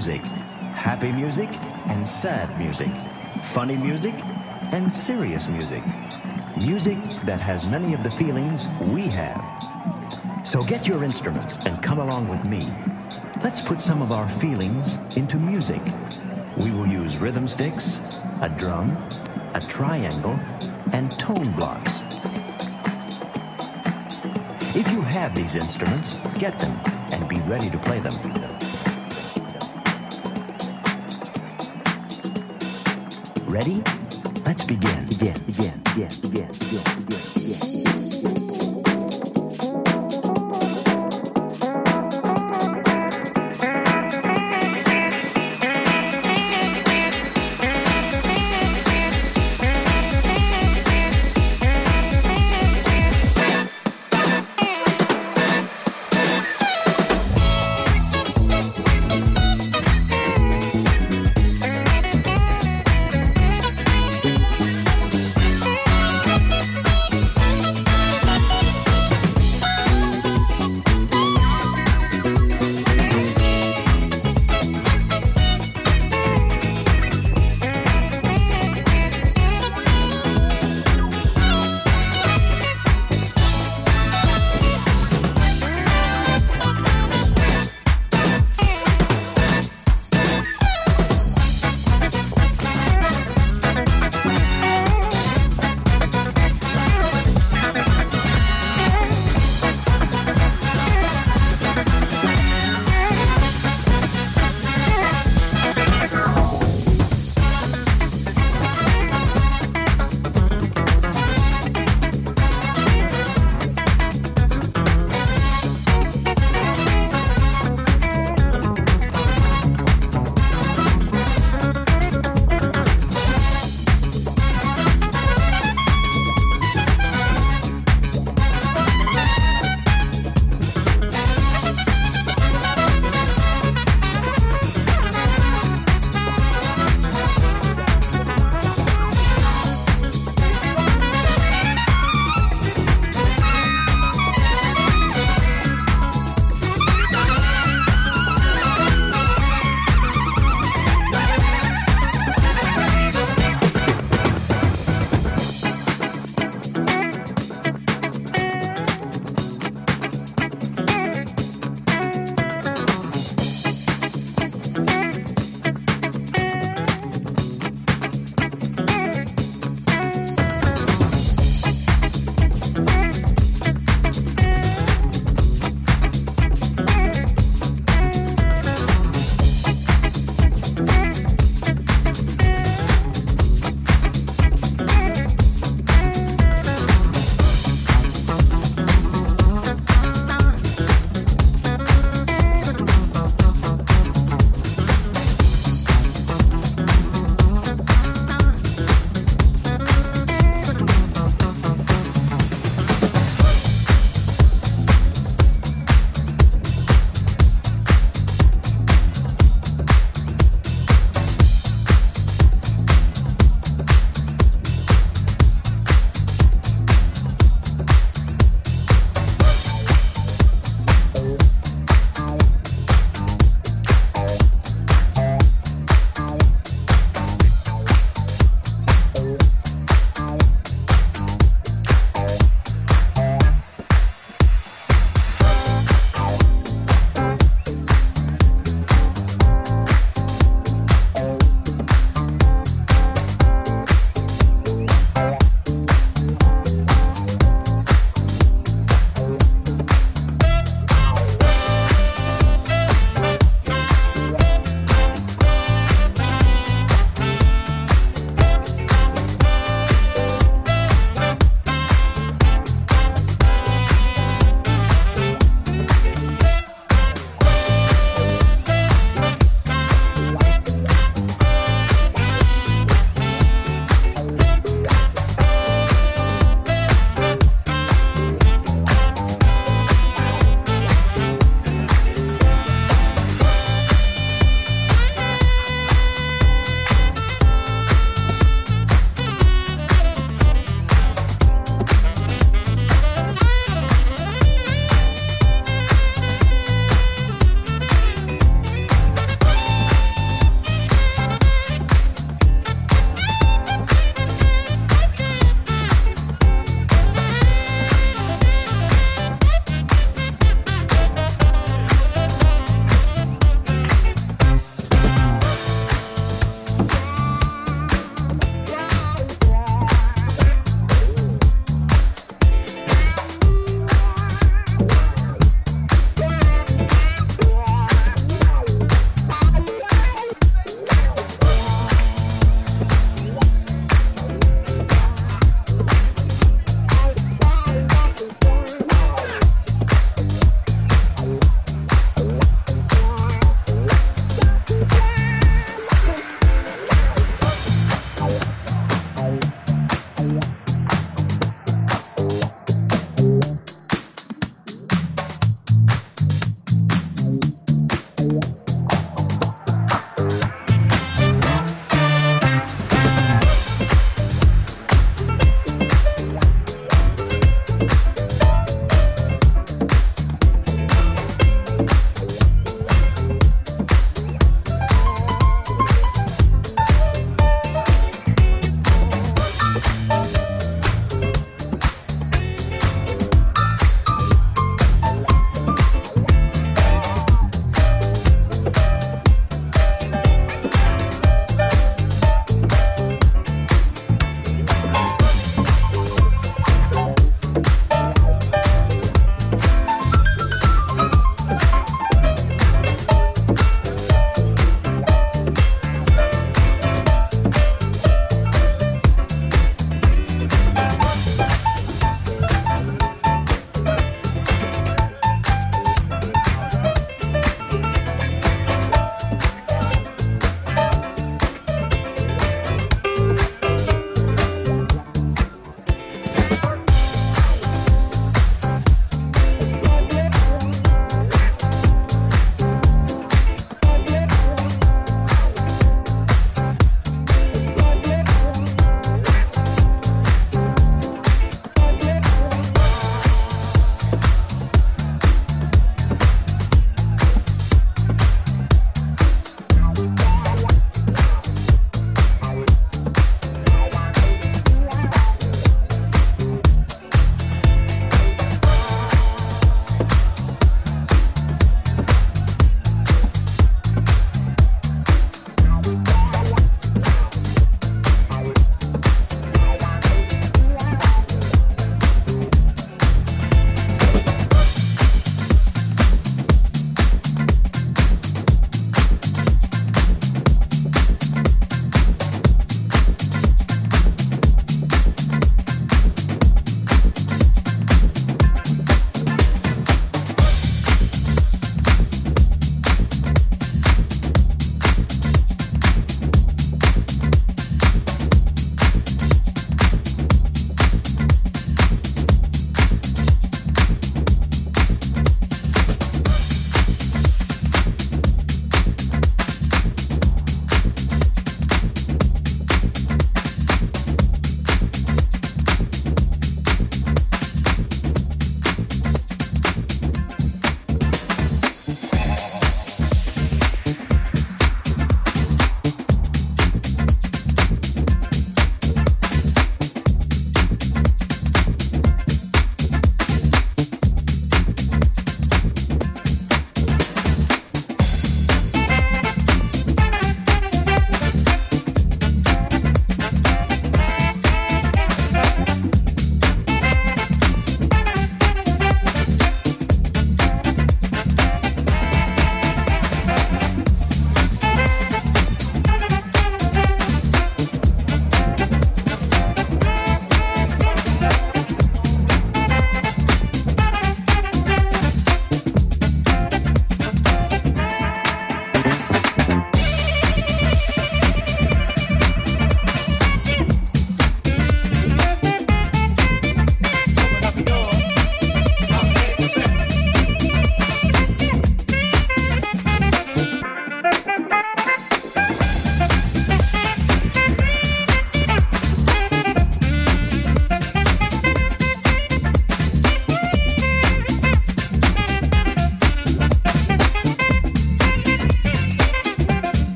music. Happy music and sad music. Funny music and serious music. Music that has many of the feelings we have. So get your instruments and come along with me. Let's put some of our feelings into music. We will use rhythm sticks, a drum, a triangle, and tone blocks. If you have these instruments, get them and be ready to play them. Ready? Let's begin. Begin, begin, begin, begin, begin, begin.